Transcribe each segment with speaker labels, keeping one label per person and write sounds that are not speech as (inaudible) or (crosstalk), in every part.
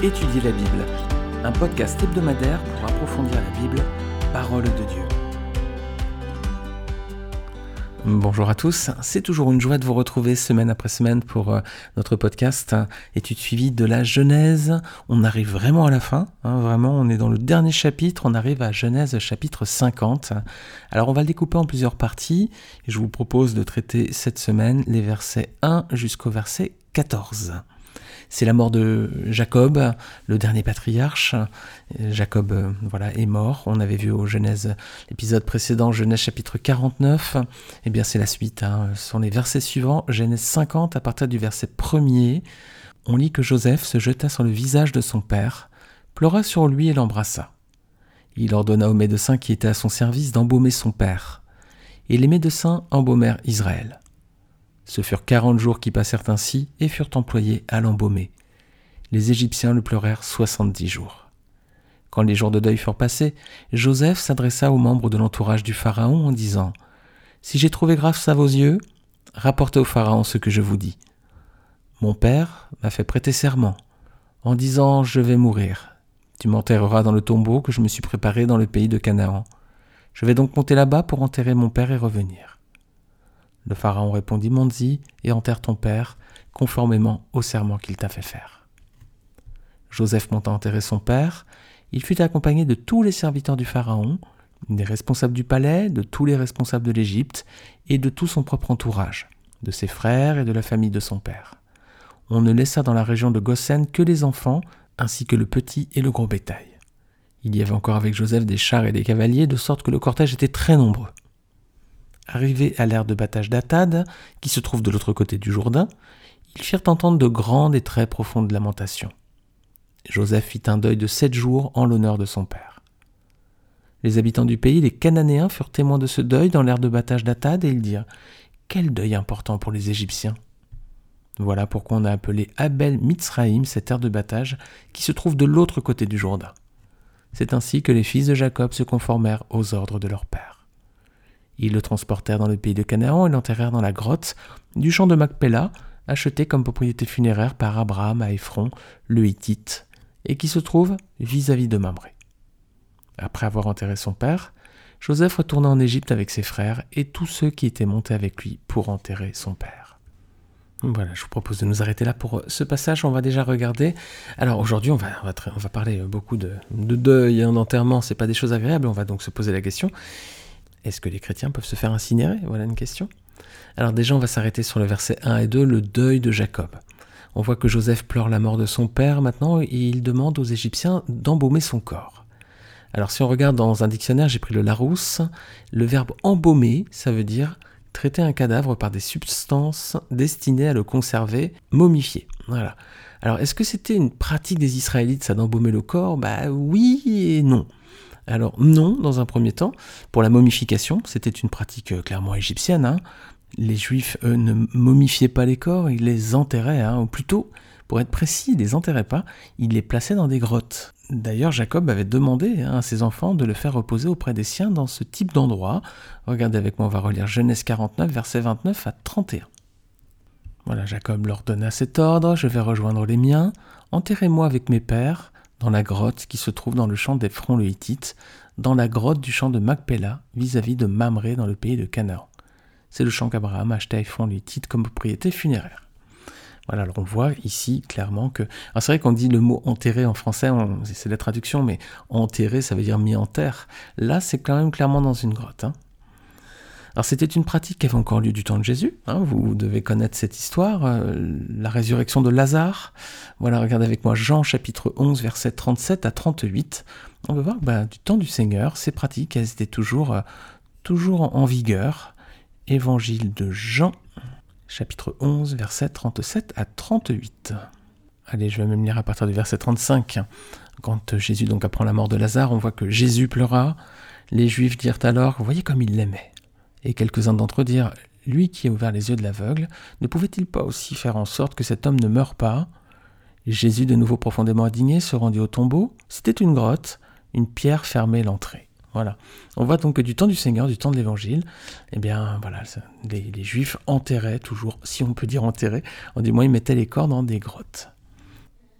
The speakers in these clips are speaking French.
Speaker 1: Étudier la Bible, un podcast hebdomadaire pour approfondir la Bible, parole de Dieu. Bonjour à tous, c'est toujours une joie de vous retrouver semaine après semaine pour euh, notre podcast étude suivie de la Genèse. On arrive vraiment à la fin, hein, vraiment on est dans le dernier chapitre, on arrive à Genèse chapitre 50. Alors on va le découper en plusieurs parties et je vous propose de traiter cette semaine les versets 1 jusqu'au verset 14. C'est la mort de Jacob, le dernier patriarche. Jacob euh, voilà, est mort. On avait vu au Genèse, l'épisode précédent, Genèse chapitre 49. Eh bien, c'est la suite. Hein. Ce sont les versets suivants, Genèse 50, à partir du verset 1er. On lit que Joseph se jeta sur le visage de son père, pleura sur lui et l'embrassa. Il ordonna aux médecins qui étaient à son service d'embaumer son père. Et les médecins embaumèrent Israël. Ce furent quarante jours qui passèrent ainsi et furent employés à l'embaumer. Les Égyptiens le pleurèrent soixante-dix jours. Quand les jours de deuil furent passés, Joseph s'adressa aux membres de l'entourage du Pharaon en disant Si j'ai trouvé grâce à vos yeux, rapportez au Pharaon ce que je vous dis. Mon père m'a fait prêter serment, en disant Je vais mourir. Tu m'enterreras dans le tombeau que je me suis préparé dans le pays de Canaan. Je vais donc monter là-bas pour enterrer mon père et revenir. Le Pharaon répondit Monzi, et enterre ton père, conformément au serment qu'il t'a fait faire. Joseph monta enterrer son père. Il fut accompagné de tous les serviteurs du Pharaon, des responsables du palais, de tous les responsables de l'Égypte, et de tout son propre entourage, de ses frères et de la famille de son père. On ne laissa dans la région de Goshen que les enfants, ainsi que le petit et le gros bétail. Il y avait encore avec Joseph des chars et des cavaliers, de sorte que le cortège était très nombreux. Arrivés à l'ère de battage d'Atad, qui se trouve de l'autre côté du Jourdain, ils firent entendre de grandes et très profondes lamentations. Joseph fit un deuil de sept jours en l'honneur de son père. Les habitants du pays, les Cananéens, furent témoins de ce deuil dans l'ère de battage d'Atad et ils dirent Quel deuil important pour les Égyptiens Voilà pourquoi on a appelé Abel Mitzraïm cette ère de battage qui se trouve de l'autre côté du Jourdain. C'est ainsi que les fils de Jacob se conformèrent aux ordres de leur père. Ils le transportèrent dans le pays de Canaan et l'enterrèrent dans la grotte du champ de Macpéla, acheté comme propriété funéraire par Abraham à Ephron, le Hittite, et qui se trouve vis-à-vis de Mamré. Après avoir enterré son père, Joseph retourna en Égypte avec ses frères et tous ceux qui étaient montés avec lui pour enterrer son père. Voilà, je vous propose de nous arrêter là pour ce passage. On va déjà regarder. Alors aujourd'hui, on va, parler beaucoup de, de deuil et d'enterrement. C'est pas des choses agréables. On va donc se poser la question est-ce que les chrétiens peuvent se faire incinérer? Voilà une question. Alors déjà, on va s'arrêter sur le verset 1 et 2, le deuil de Jacob. On voit que Joseph pleure la mort de son père maintenant et il demande aux Égyptiens d'embaumer son corps. Alors si on regarde dans un dictionnaire, j'ai pris le Larousse, le verbe embaumer, ça veut dire traiter un cadavre par des substances destinées à le conserver, momifier. Voilà. Alors est-ce que c'était une pratique des Israélites ça d'embaumer le corps? Bah oui et non. Alors non, dans un premier temps, pour la momification, c'était une pratique euh, clairement égyptienne. Hein. Les juifs, eux, ne momifiaient pas les corps, ils les enterraient, hein. ou plutôt, pour être précis, ils les enterraient pas, ils les plaçaient dans des grottes. D'ailleurs, Jacob avait demandé hein, à ses enfants de le faire reposer auprès des siens dans ce type d'endroit. Regardez avec moi, on va relire Genèse 49, versets 29 à 31. Voilà, Jacob leur donna cet ordre, je vais rejoindre les miens, enterrez-moi avec mes pères, dans la grotte qui se trouve dans le champ d'Ephron le Hittite, dans la grotte du champ de Macpéla, vis-à-vis de Mamré dans le pays de Canaan. C'est le champ qu'Abraham achetait à le Hittite comme propriété funéraire. Voilà, alors on voit ici clairement que. c'est vrai qu'on dit le mot enterré en français, c'est la traduction, mais enterré ça veut dire mis en terre. Là, c'est quand même clairement dans une grotte. Hein. Alors c'était une pratique qui avait encore lieu du temps de Jésus, hein, vous devez connaître cette histoire, euh, la résurrection de Lazare. Voilà, regardez avec moi Jean chapitre 11, versets 37 à 38. On va voir bah, du temps du Seigneur, ces pratiques, elles étaient toujours, euh, toujours en, vigueur. Évangile de Jean, chapitre 11, versets 37 à 38. Allez, je vais même lire à partir du verset 35. Quand Jésus donc apprend la mort de Lazare, on voit que Jésus pleura. Les Juifs dirent alors, voyez comme il l'aimait? Et quelques-uns d'entre eux dirent Lui qui a ouvert les yeux de l'aveugle, ne pouvait-il pas aussi faire en sorte que cet homme ne meure pas? Jésus, de nouveau profondément indigné, se rendit au tombeau. C'était une grotte, une pierre fermait l'entrée. Voilà. On voit donc que du temps du Seigneur, du temps de l'Évangile, eh bien, voilà, les, Juifs enterraient toujours, si on peut dire enterrer, en du moins ils mettaient les corps dans des grottes.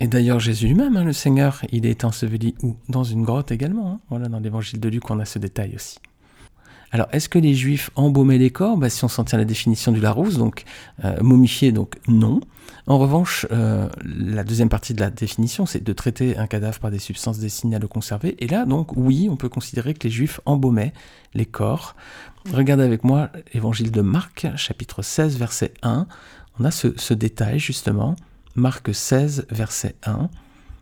Speaker 1: Et d'ailleurs, Jésus lui-même, hein, le Seigneur, il est enseveli où? Dans une grotte également. Hein. Voilà, dans l'évangile de Luc, on a ce détail aussi. Alors, est-ce que les Juifs embaumaient les corps? Bah, Si on s'en tient à la définition du Larousse, donc euh, momifié, donc non. En revanche, euh, la deuxième partie de la définition, c'est de traiter un cadavre par des substances destinées à le conserver. Et là, donc, oui, on peut considérer que les Juifs embaumaient les corps. Regardez avec moi l'évangile de Marc, chapitre 16, verset 1. On a ce, détail, justement. Marc 16, verset 1.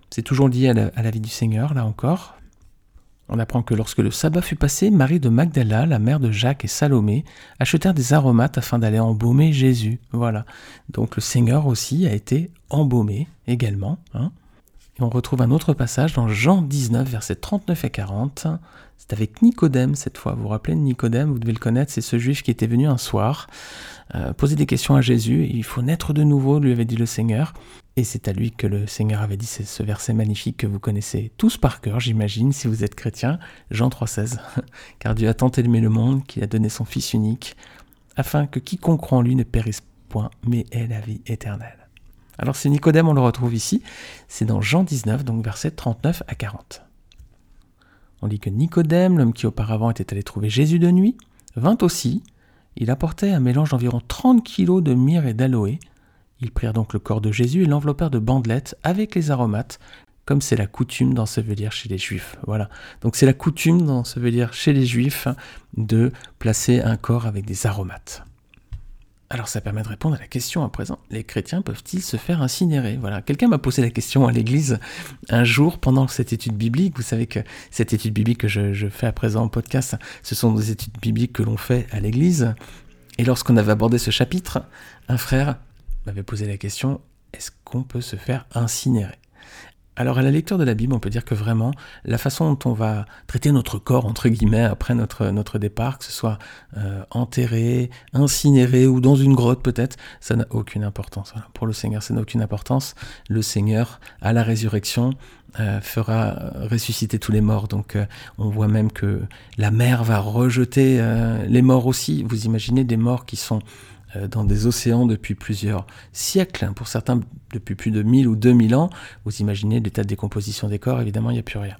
Speaker 1: C'est toujours lié à la vie du Seigneur, là encore. On apprend que lorsque le sabbat fut passé, Marie de Magdala, la mère de Jacques et Salomé, achetèrent des aromates afin d'aller embaumer Jésus. Voilà. Donc le Seigneur aussi a été embaumé également. Hein. Et on retrouve un autre passage dans Jean 19, versets 39 et 40. C'est avec Nicodème cette fois. Vous vous rappelez de Nicodème, vous devez le connaître, c'est ce juif qui était venu un soir euh, poser des questions à Jésus. Il faut naître de nouveau, lui avait dit le Seigneur. Et c'est à lui que le Seigneur avait dit ce verset magnifique que vous connaissez tous par cœur, j'imagine, si vous êtes chrétien, Jean 3,16. (laughs) Car Dieu a tant aimé le monde qu'il a donné son Fils unique, afin que quiconque croit en lui ne périsse point, mais ait la vie éternelle. Alors c'est Nicodème, on le retrouve ici, c'est dans Jean 19, donc versets 39 à 40. On dit que Nicodème, l'homme qui auparavant était allé trouver Jésus de nuit, vint aussi, il apportait un mélange d'environ 30 kilos de myrrhe et d'aloe, ils prirent donc le corps de Jésus et l'enveloppèrent de bandelettes avec les aromates, comme c'est la coutume d'ensevelir chez les Juifs. Voilà. Donc c'est la coutume d'ensevelir chez les Juifs de placer un corps avec des aromates. Alors ça permet de répondre à la question à présent. Les chrétiens peuvent-ils se faire incinérer? Voilà. Quelqu'un m'a posé la question à l'église un jour pendant cette étude biblique. Vous savez que cette étude biblique que je, je fais à présent en podcast, ce sont des études bibliques que l'on fait à l'église. Et lorsqu'on avait abordé ce chapitre, un frère m'avait posé la question est-ce qu'on peut se faire incinérer? Alors à la lecture de la Bible, on peut dire que vraiment, la façon dont on va traiter notre corps, entre guillemets, après notre, notre départ, que ce soit euh, enterré, incinéré ou dans une grotte peut-être, ça n'a aucune importance. Pour le Seigneur, ça n'a aucune importance. Le Seigneur, à la résurrection, euh, fera ressusciter tous les morts. Donc euh, on voit même que la mer va rejeter les morts aussi. Vous imaginez des morts qui sont euh, dans des océans depuis plusieurs siècles, hein. pour certains depuis plus de 1000 ou 2000 ans. Vous imaginez l'état de décomposition des corps, évidemment, il n'y a plus rien.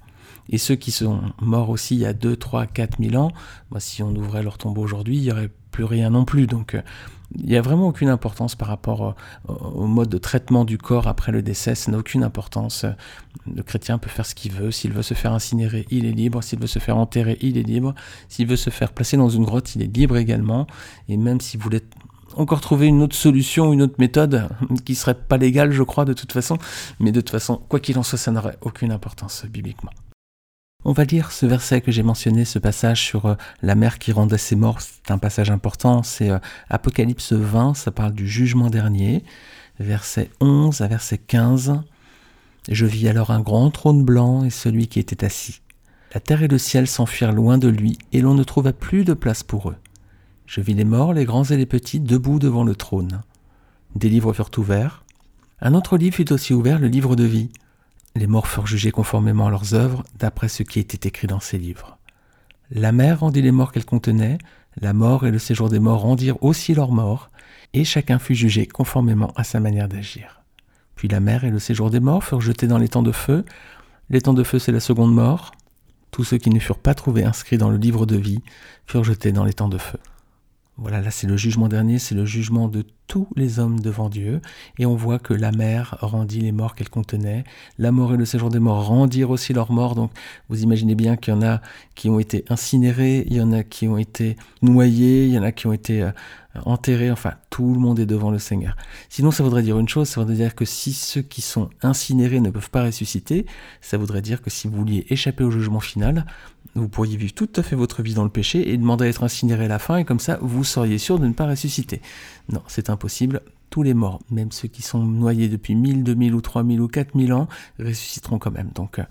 Speaker 1: Et ceux qui sont morts aussi il y a 2, 3, 4 000 ans, bah, si on ouvrait leur tombeau aujourd'hui, il n'y aurait plus rien non plus. Donc euh, il n'y a vraiment aucune importance par rapport au, mode de traitement du corps après le décès, ça n'a aucune importance. Le chrétien peut faire ce qu'il veut, s'il veut se faire incinérer, il est libre, s'il veut se faire enterrer, il est libre, s'il veut se faire placer dans une grotte, il est libre également, et même s'il voulait encore trouver une autre solution, une autre méthode qui serait pas légale, je crois, de toute façon. Mais de toute façon, quoi qu'il en soit, ça n'aurait aucune importance bibliquement. On va lire ce verset que j'ai mentionné, ce passage sur euh, la mère qui rendait ses morts. C'est un passage important. C'est euh, Apocalypse 20, ça parle du jugement dernier. Verset 11 à verset 15. Je vis alors un grand trône blanc et celui qui était assis. La terre et le ciel s'enfuirent loin de lui, et l'on ne trouva plus de place pour eux. Je vis les morts, les grands et les petits, debout devant le trône. Des livres furent ouverts. Un autre livre fut aussi ouvert, le livre de vie. Les morts furent jugés conformément à leurs œuvres, d'après ce qui était écrit dans ces livres. La mer rendit les morts qu'elle contenait, la mort et le séjour des morts rendirent aussi leurs morts, et chacun fut jugé conformément à sa manière d'agir. Puis la mer et le séjour des morts furent jetés dans les temps de feu. Les temps de feu, c'est la seconde mort. Tous ceux qui ne furent pas trouvés inscrits dans le livre de vie furent jetés dans les temps de feu. Voilà, là c'est le jugement dernier, c'est le jugement de tous les hommes devant Dieu. Et on voit que la mer rendit les morts qu'elle contenait. La mort et le séjour des morts rendirent aussi leurs morts. Donc vous imaginez bien qu'il y en a qui ont été incinérés, il y en a qui ont été noyés, il y en a qui ont été euh, enterrés. Enfin, tout le monde est devant le Seigneur. Sinon, ça voudrait dire une chose, ça voudrait dire que si ceux qui sont incinérés ne peuvent pas ressusciter, ça voudrait dire que si vous vouliez échapper au jugement final, vous pourriez vivre tout à fait votre vie dans le péché et demander à être incinéré à la fin, et comme ça, vous seriez sûr de ne pas ressusciter. Non, c'est impossible. Tous les morts, même ceux qui sont noyés depuis 1000, 2000 ou 3000 ou 4000 ans, ressusciteront quand même. Donc, euh,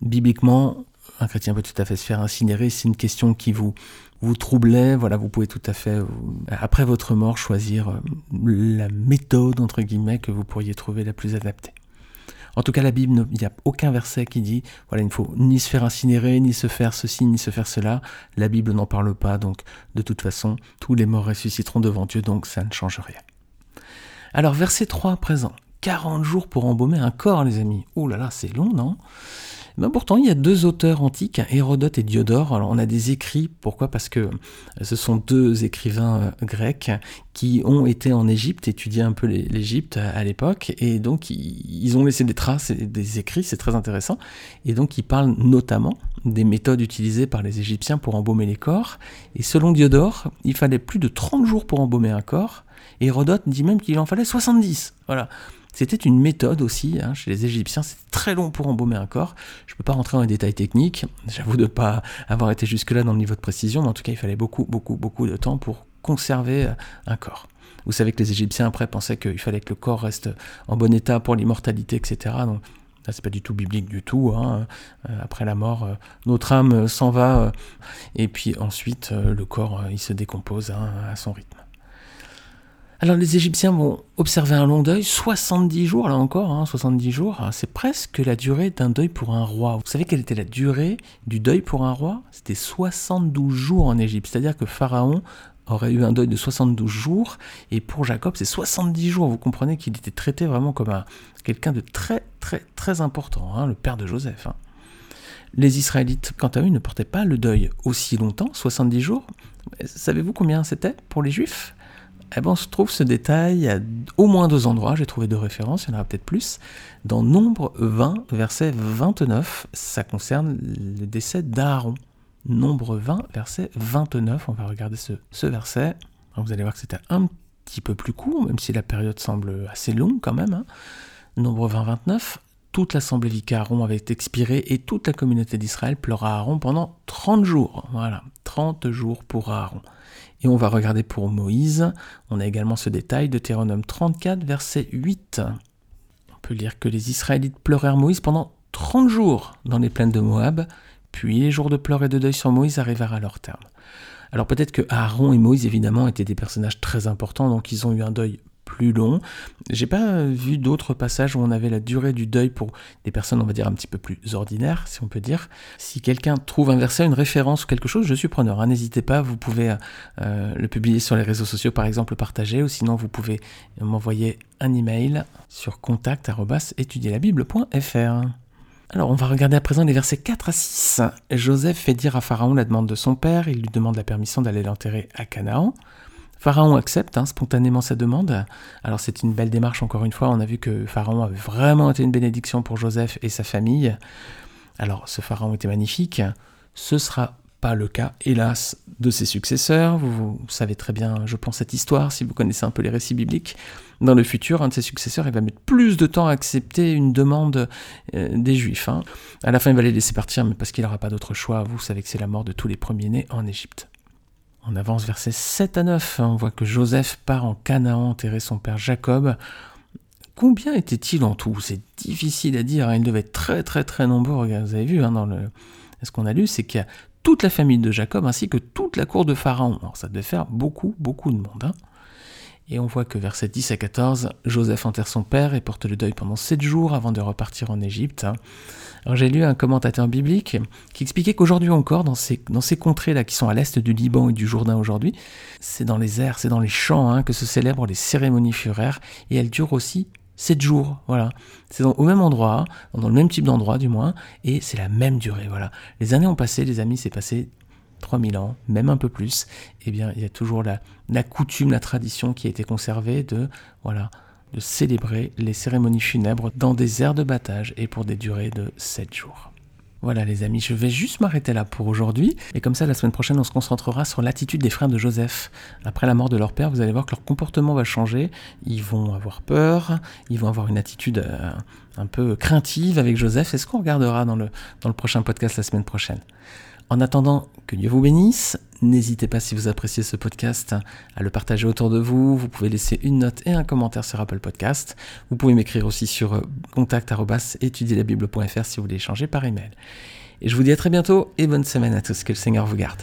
Speaker 1: bibliquement, un chrétien peut tout à fait se faire incinérer. C'est une question qui vous, vous troublait. Voilà, vous pouvez tout à fait, après votre mort, choisir euh, la méthode, entre guillemets, que vous pourriez trouver la plus adaptée. En tout cas, la Bible, il n'y a aucun verset qui dit, voilà, il ne faut ni se faire incinérer, ni se faire ceci, ni se faire cela. La Bible n'en parle pas, donc de toute façon, tous les morts ressusciteront devant Dieu, donc ça ne change rien. Alors, verset 3 à présent. 40 jours pour embaumer un corps, les amis. Oh là là, c'est long, non? Ben pourtant, il y a deux auteurs antiques, Hérodote et Diodore. Alors, on a des écrits. Pourquoi? Parce que ce sont deux écrivains euh, grecs qui ont été en Égypte, étudier un peu l'Égypte à l'époque, et donc ils ont laissé des traces et des écrits, c'est très intéressant. Et donc, ils parlent notamment des méthodes utilisées par les Égyptiens pour embaumer les corps. Et selon Diodore, il fallait plus de 30 jours pour embaumer un corps. Hérodote dit même qu'il en fallait 70. Voilà. C'était une méthode aussi, hein, chez les Égyptiens, c'est très long pour embaumer un corps. Je ne peux pas rentrer dans les détails techniques, j'avoue de ne pas avoir été jusque-là dans le niveau de précision, mais en tout cas il fallait beaucoup, beaucoup, beaucoup de temps pour conserver euh, un corps. Vous savez que les Égyptiens après pensaient qu'il fallait que le corps reste en bon état pour l'immortalité, etc. Donc Là, c'est pas du tout biblique du tout. Hein. Euh, après la mort, euh, notre âme s'en va, et puis ensuite, le corps, il se décompose hein, à son rythme. Alors les Égyptiens vont observer un long deuil, 70 jours, là encore, 70 hein, jours, ah, c'est presque la durée d'un deuil pour un roi. Vous savez quelle était la durée du deuil pour un roi? C'était 72 jours en Égypte, c'est-à-dire que Pharaon aurait eu un deuil de 72 jours, et pour Jacob c'est 70 jours. Vous comprenez qu'il était traité vraiment comme quelqu'un de très très très important, hein, le père de Joseph. Hein. Les Israélites, quant à eux, ne portaient pas le deuil aussi longtemps, 70 jours. Savez-vous combien c'était pour les Juifs? Eh ben, on se trouve ce détail à au moins deux endroits, j'ai trouvé deux références, il y en aura peut-être plus. Dans Nombre 20, verset 29, ça concerne le décès d'Aaron. Nombre 20, verset 29, on va regarder ce, verset. vous allez voir que c'était un petit peu plus court, même si la période semble assez longue quand même. Hein. Nombre 20, 29, toute l'assemblée vit qu'Aaron avait expiré et toute la communauté d'Israël pleura Aaron pendant 30 jours. Voilà, 30 jours pour Aaron. Et on va regarder pour Moïse, on a également ce détail, de Deutéronome 34, verset 8. On peut lire que les Israélites pleurèrent Moïse pendant 30 jours dans les plaines de Moab, puis les jours de pleurs et de deuil sur Moïse arrivèrent à leur terme. Alors peut-être que Aaron et Moïse, évidemment, étaient des personnages très importants, donc ils ont eu un deuil plus long. J'ai pas vu d'autres passages où on avait la durée du deuil pour des personnes, on va dire, un petit peu plus ordinaires, si on peut dire. Si quelqu'un trouve un verset, une référence ou quelque chose, je suis preneur. Hein. N'hésitez pas, vous pouvez euh, le publier sur les réseaux sociaux, par exemple, le partager, ou sinon vous pouvez m'envoyer un email sur contact.étudierlabible.fr. Alors, on va regarder à présent les versets 4 à 6. Joseph fait dire à Pharaon la demande de son père, il lui demande la permission d'aller l'enterrer à Canaan. Pharaon accepte hein, spontanément sa demande. Alors c'est une belle démarche encore une fois. On a vu que Pharaon avait vraiment été une bénédiction pour Joseph et sa famille. Alors ce Pharaon était magnifique. Ce sera pas le cas, hélas, de ses successeurs. Vous, savez très bien, je pense, cette histoire, si vous connaissez un peu les récits bibliques. Dans le futur, un de ses successeurs, il va mettre plus de temps à accepter une demande euh, des Juifs. Hein. À la fin, il va les laisser partir, mais parce qu'il n'aura pas d'autre choix. Vous savez que c'est la mort de tous les premiers-nés en Égypte. On avance versets 7 à 9. On voit que Joseph part en Canaan enterrer son père Jacob. Combien était-il en tout? C'est difficile à dire. Hein. Il devait être très très très nombreux. vous avez vu hein, dans le... ce qu'on a lu, c'est qu'il y a toute la famille de Jacob ainsi que toute la cour de Pharaon. Alors ça devait faire beaucoup beaucoup de monde. Hein. Et on voit que versets 10 à 14, Joseph enterre son père et porte le deuil pendant sept jours avant de repartir en Égypte. Alors j'ai lu un commentateur biblique qui expliquait qu'aujourd'hui encore, dans ces, contrées-là qui sont à l'est du Liban et du Jourdain aujourd'hui, c'est dans les airs, c'est dans les champs hein, que se célèbrent les cérémonies funéraires et elles durent aussi sept jours, voilà. C'est au même endroit, dans le même type d'endroit du moins, et c'est la même durée, voilà. Les années ont passé, les amis, c'est passé 3000 ans, même un peu plus, eh bien, il y a toujours la, coutume, la tradition qui a été conservée de, voilà, de célébrer les cérémonies funèbres dans des aires de battage et pour des durées de 7 jours. Voilà les amis, je vais juste m'arrêter là pour aujourd'hui. Et comme ça, la semaine prochaine, on se concentrera sur l'attitude des frères de Joseph. Après la mort de leur père, vous allez voir que leur comportement va changer. Ils vont avoir peur, ils vont avoir une attitude euh, un peu craintive avec Joseph. C'est ce qu'on regardera dans le prochain podcast la semaine prochaine. En attendant, que Dieu vous bénisse. N'hésitez pas si vous appréciez ce podcast à le partager autour de vous. Vous pouvez laisser une note et un commentaire sur Apple Podcast. Vous pouvez m'écrire aussi sur euh, contact@étudierlabible.fr si vous voulez échanger par email. Et je vous dis à très bientôt et bonne semaine à tous. Que le Seigneur vous garde.